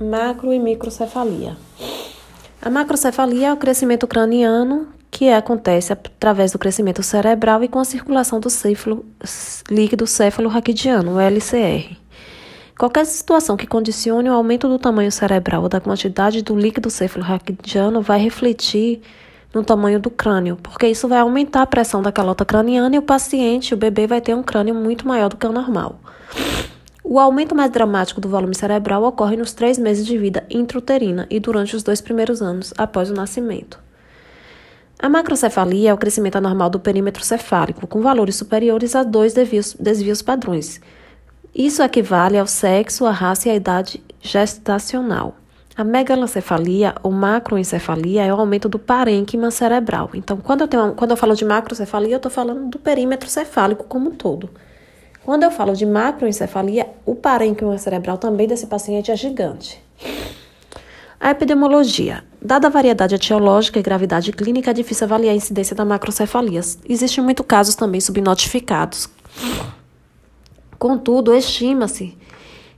Macro e microcefalia. A macrocefalia é o crescimento craniano que acontece através do crescimento cerebral e com a circulação do céfalo, líquido céfalo-raquidiano, LCR. Qualquer situação que condicione o aumento do tamanho cerebral ou da quantidade do líquido céfalo-raquidiano vai refletir no tamanho do crânio, porque isso vai aumentar a pressão da calota craniana e o paciente, o bebê, vai ter um crânio muito maior do que o normal. O aumento mais dramático do volume cerebral ocorre nos três meses de vida intrauterina e durante os dois primeiros anos após o nascimento. A macrocefalia é o crescimento anormal do perímetro cefálico, com valores superiores a dois desvios, desvios padrões. Isso equivale ao sexo, à raça e à idade gestacional. A megalocefalia ou macroencefalia é o aumento do parênquima cerebral. Então, quando eu, tenho, quando eu falo de macrocefalia, eu estou falando do perímetro cefálico como um todo. Quando eu falo de macroencefalia, o parênquima cerebral também desse paciente é gigante. A epidemiologia. Dada a variedade etiológica e gravidade clínica, é difícil avaliar a incidência da macrocefalia. Existem muitos casos também subnotificados. Contudo, estima-se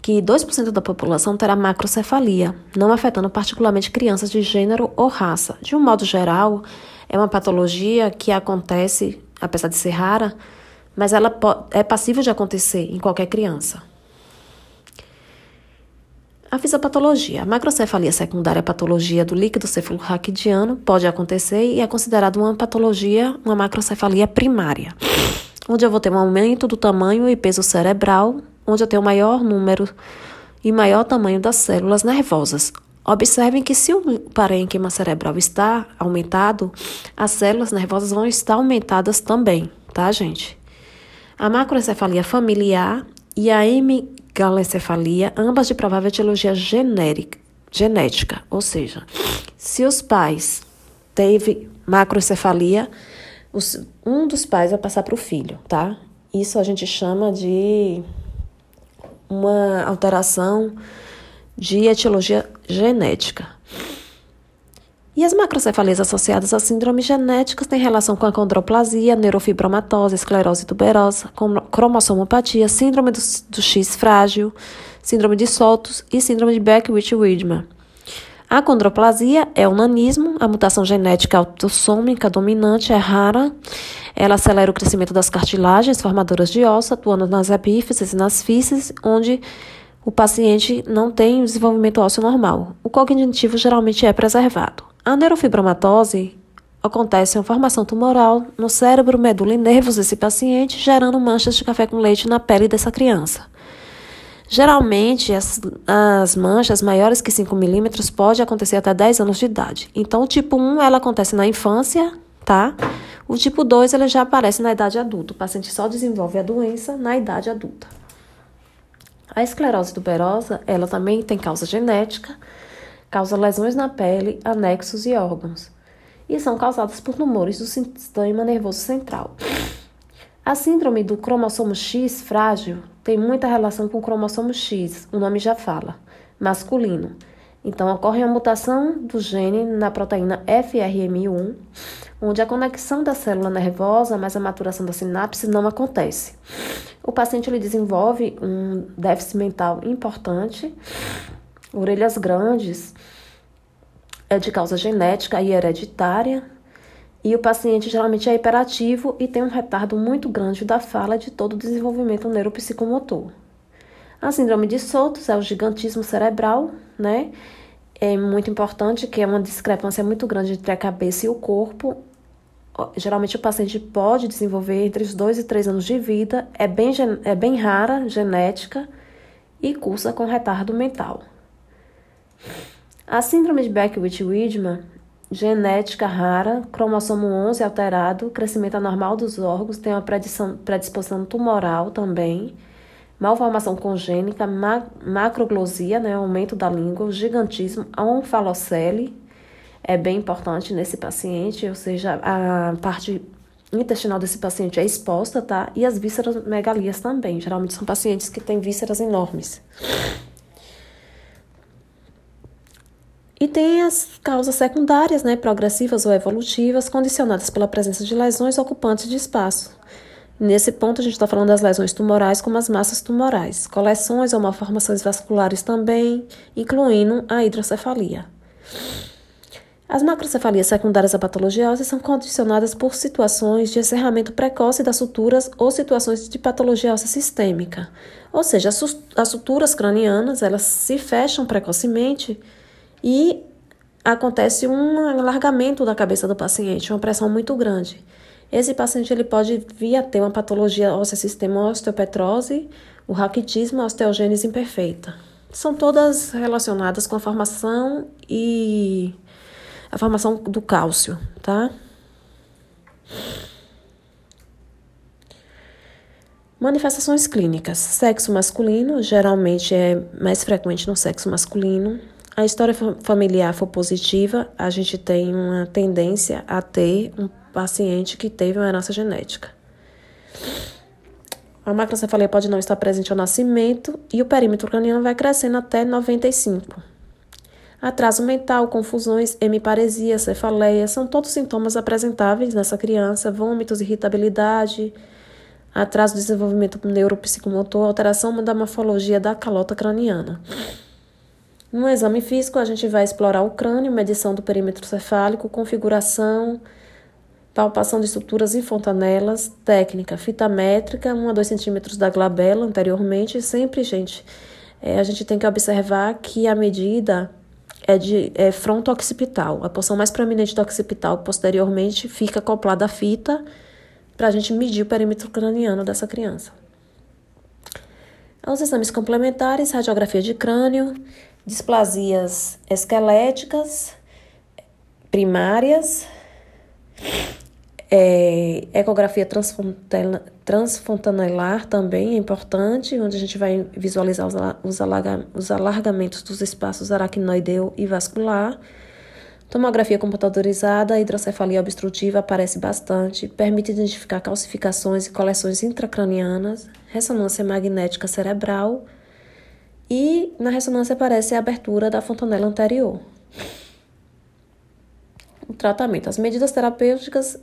que 2% da população terá macrocefalia, não afetando particularmente crianças de gênero ou raça. De um modo geral, é uma patologia que acontece, apesar de ser rara, mas ela é passível de acontecer em qualquer criança. A fisiopatologia. A macrocefalia secundária é patologia do líquido cefalorraquidiano pode acontecer e é considerada uma patologia, uma macrocefalia primária, onde eu vou ter um aumento do tamanho e peso cerebral, onde eu tenho maior número e maior tamanho das células nervosas. Observem que se o parênquima cerebral está aumentado, as células nervosas vão estar aumentadas também, tá, gente? A macroencefalia familiar e a hemigalencefalia, ambas de provável etiologia genérica, genética, ou seja, se os pais teve macroencefalia, um dos pais vai passar para o filho, tá? Isso a gente chama de uma alteração de etiologia genética. E as macrocefalias associadas a síndromes genéticas têm relação com a condroplasia, neurofibromatose, esclerose tuberosa, cromossomopatia, síndrome do, do X frágil, síndrome de Soltos e síndrome de Beckwith-Wiedemann. A condroplasia é o nanismo, a mutação genética autossômica dominante é rara. Ela acelera o crescimento das cartilagens formadoras de osso, atuando nas epífises e nas fíceis, onde o paciente não tem o desenvolvimento ósseo normal. O cognitivo geralmente é preservado. A neurofibromatose acontece uma formação tumoral no cérebro, medula e nervos desse paciente, gerando manchas de café com leite na pele dessa criança. Geralmente, as, as manchas maiores que 5 milímetros pode acontecer até 10 anos de idade. Então, o tipo 1, ela acontece na infância, tá? O tipo 2, ele já aparece na idade adulta. O paciente só desenvolve a doença na idade adulta. A esclerose tuberosa, ela também tem causa genética, causa lesões na pele, anexos e órgãos. E são causadas por tumores do sistema nervoso central. A síndrome do cromossomo X frágil tem muita relação com o cromossomo X, o nome já fala, masculino. Então, ocorre a mutação do gene na proteína FRM1, onde a conexão da célula nervosa, mas a maturação da sinapse não acontece. O paciente ele desenvolve um déficit mental importante, orelhas grandes, é de causa genética e hereditária, e o paciente geralmente é hiperativo e tem um retardo muito grande da fala de todo o desenvolvimento neuropsicomotor. A síndrome de Soltos é o gigantismo cerebral, né? É muito importante que é uma discrepância muito grande entre a cabeça e o corpo. Geralmente o paciente pode desenvolver entre os 2 e 3 anos de vida, é bem, é bem rara, genética e cursa com retardo mental. A síndrome de Beckwith-Wiedemann genética rara, cromossomo 11 alterado, crescimento anormal dos órgãos, tem uma predisposição tumoral também, malformação congênica, ma macroglosia, né, aumento da língua, gigantismo, onfalocele, é bem importante nesse paciente, ou seja, a parte intestinal desse paciente é exposta, tá? E as vísceras megalias também, geralmente são pacientes que têm vísceras enormes. E tem as causas secundárias, né, progressivas ou evolutivas, condicionadas pela presença de lesões ocupantes de espaço. Nesse ponto, a gente está falando das lesões tumorais, como as massas tumorais, coleções ou malformações vasculares também, incluindo a hidrocefalia. As macrocefalias secundárias à patologia óssea são condicionadas por situações de encerramento precoce das suturas ou situações de patologia óssea sistêmica. Ou seja, as suturas cranianas, elas se fecham precocemente e acontece um alargamento da cabeça do paciente, uma pressão muito grande. Esse paciente ele pode vir a ter uma patologia óssea sistema osteopetrose, o raquitismo, a osteogênese imperfeita. São todas relacionadas com a formação e a formação do cálcio, tá? Manifestações clínicas. Sexo masculino, geralmente é mais frequente no sexo masculino. A história familiar for positiva, a gente tem uma tendência a ter um paciente que teve uma herança genética. A macrocefalia pode não estar presente ao nascimento e o perímetro craniano vai crescendo até 95. Atraso mental, confusões, hemiparesia, cefaleia são todos sintomas apresentáveis nessa criança, vômitos, irritabilidade, atraso do desenvolvimento neuropsicomotor, alteração da morfologia da calota craniana. No exame físico, a gente vai explorar o crânio, medição do perímetro cefálico, configuração, palpação de estruturas em fontanelas, técnica, fita métrica, 1 a 2 centímetros da glabela anteriormente. Sempre, gente, é, a gente tem que observar que a medida é de é fronto-occipital. A porção mais proeminente do occipital posteriormente fica acoplada à fita para a gente medir o perímetro craniano dessa criança. Os exames complementares, radiografia de crânio, displasias esqueléticas primárias, é, ecografia transfontanelar também é importante, onde a gente vai visualizar os, os alargamentos dos espaços aracnoideu e vascular. Tomografia computadorizada, hidrocefalia obstrutiva aparece bastante, permite identificar calcificações e coleções intracranianas, ressonância magnética cerebral e na ressonância aparece a abertura da fontanela anterior. O tratamento. As medidas terapêuticas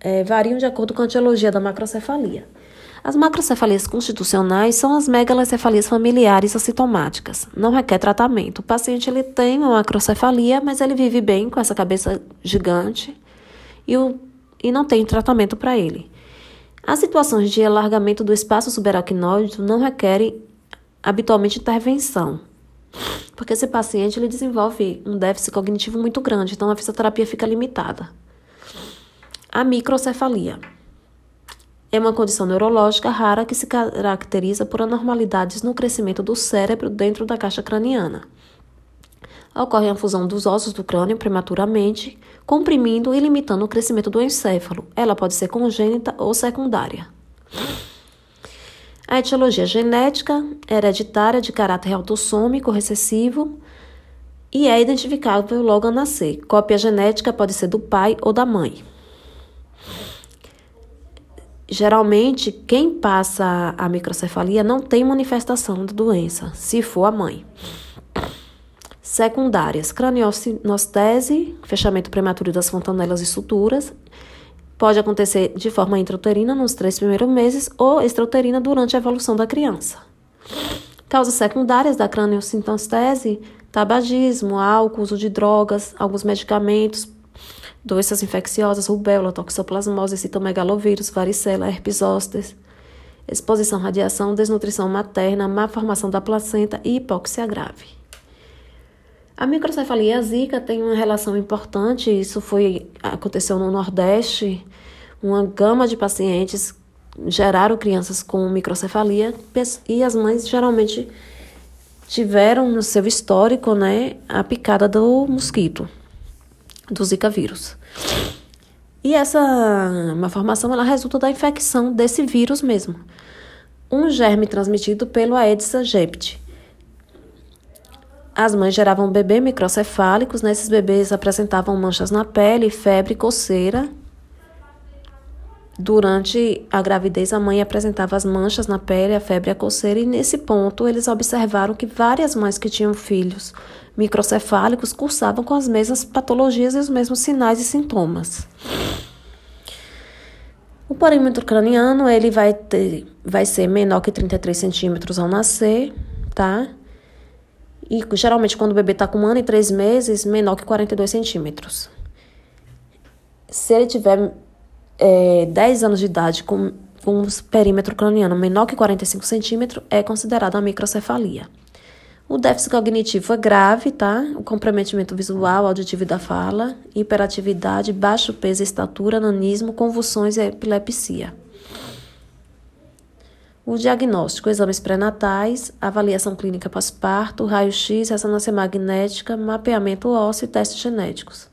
é, variam de acordo com a etiologia da macrocefalia. As macrocefalias constitucionais são as megalocefalias familiares assintomáticas. Não requer tratamento. O paciente ele tem uma macrocefalia, mas ele vive bem com essa cabeça gigante e, o, e não tem tratamento para ele. As situações de alargamento do espaço subaracnoide não requerem habitualmente intervenção, porque esse paciente ele desenvolve um déficit cognitivo muito grande, então a fisioterapia fica limitada. A microcefalia é uma condição neurológica rara que se caracteriza por anormalidades no crescimento do cérebro dentro da caixa craniana. Ocorre a fusão dos ossos do crânio prematuramente, comprimindo e limitando o crescimento do encéfalo. Ela pode ser congênita ou secundária. A etiologia genética, hereditária de caráter autossômico recessivo e é identificável logo ao nascer. Cópia genética pode ser do pai ou da mãe. Geralmente, quem passa a microcefalia não tem manifestação da doença, se for a mãe. Secundárias: craniostese, fechamento prematuro das fontanelas e suturas. Pode acontecer de forma intrauterina nos três primeiros meses ou extrauterina durante a evolução da criança. Causas secundárias da craniosintostese: tabagismo, álcool, uso de drogas, alguns medicamentos, doenças infecciosas, rubéola, toxoplasmose, citomegalovírus, varicela, herpes zoster, exposição à radiação, desnutrição materna, má formação da placenta e hipóxia grave. A microcefalia zika tem uma relação importante, isso foi aconteceu no Nordeste, uma gama de pacientes geraram crianças com microcefalia e as mães geralmente tiveram no seu histórico, né, a picada do mosquito do Zika vírus. E essa malformação ela resulta da infecção desse vírus mesmo, um germe transmitido pelo Aedes aegypti. As mães geravam bebês microcefálicos, né? esses bebês apresentavam manchas na pele, febre, coceira. Durante a gravidez, a mãe apresentava as manchas na pele, a febre e a coceira, e nesse ponto eles observaram que várias mães que tinham filhos microcefálicos cursavam com as mesmas patologias e os mesmos sinais e sintomas. O perímetro craniano, ele vai, ter, vai ser menor que 33 centímetros ao nascer, tá? E geralmente quando o bebê está com um ano e três meses, menor que 42 centímetros. Se ele tiver é, 10 anos de idade com, com um perímetro craniano menor que 45 centímetros, é considerado uma microcefalia. O déficit cognitivo é grave, tá? O comprometimento visual, auditivo da fala, hiperatividade, baixo peso estatura, nanismo, convulsões e epilepsia. O diagnóstico, exames pré-natais, avaliação clínica pós-parto, raio-x, ressonância magnética, mapeamento ósseo e testes genéticos.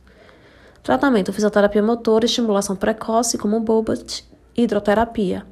Tratamento, fisioterapia motora, estimulação precoce, como Bobot, hidroterapia.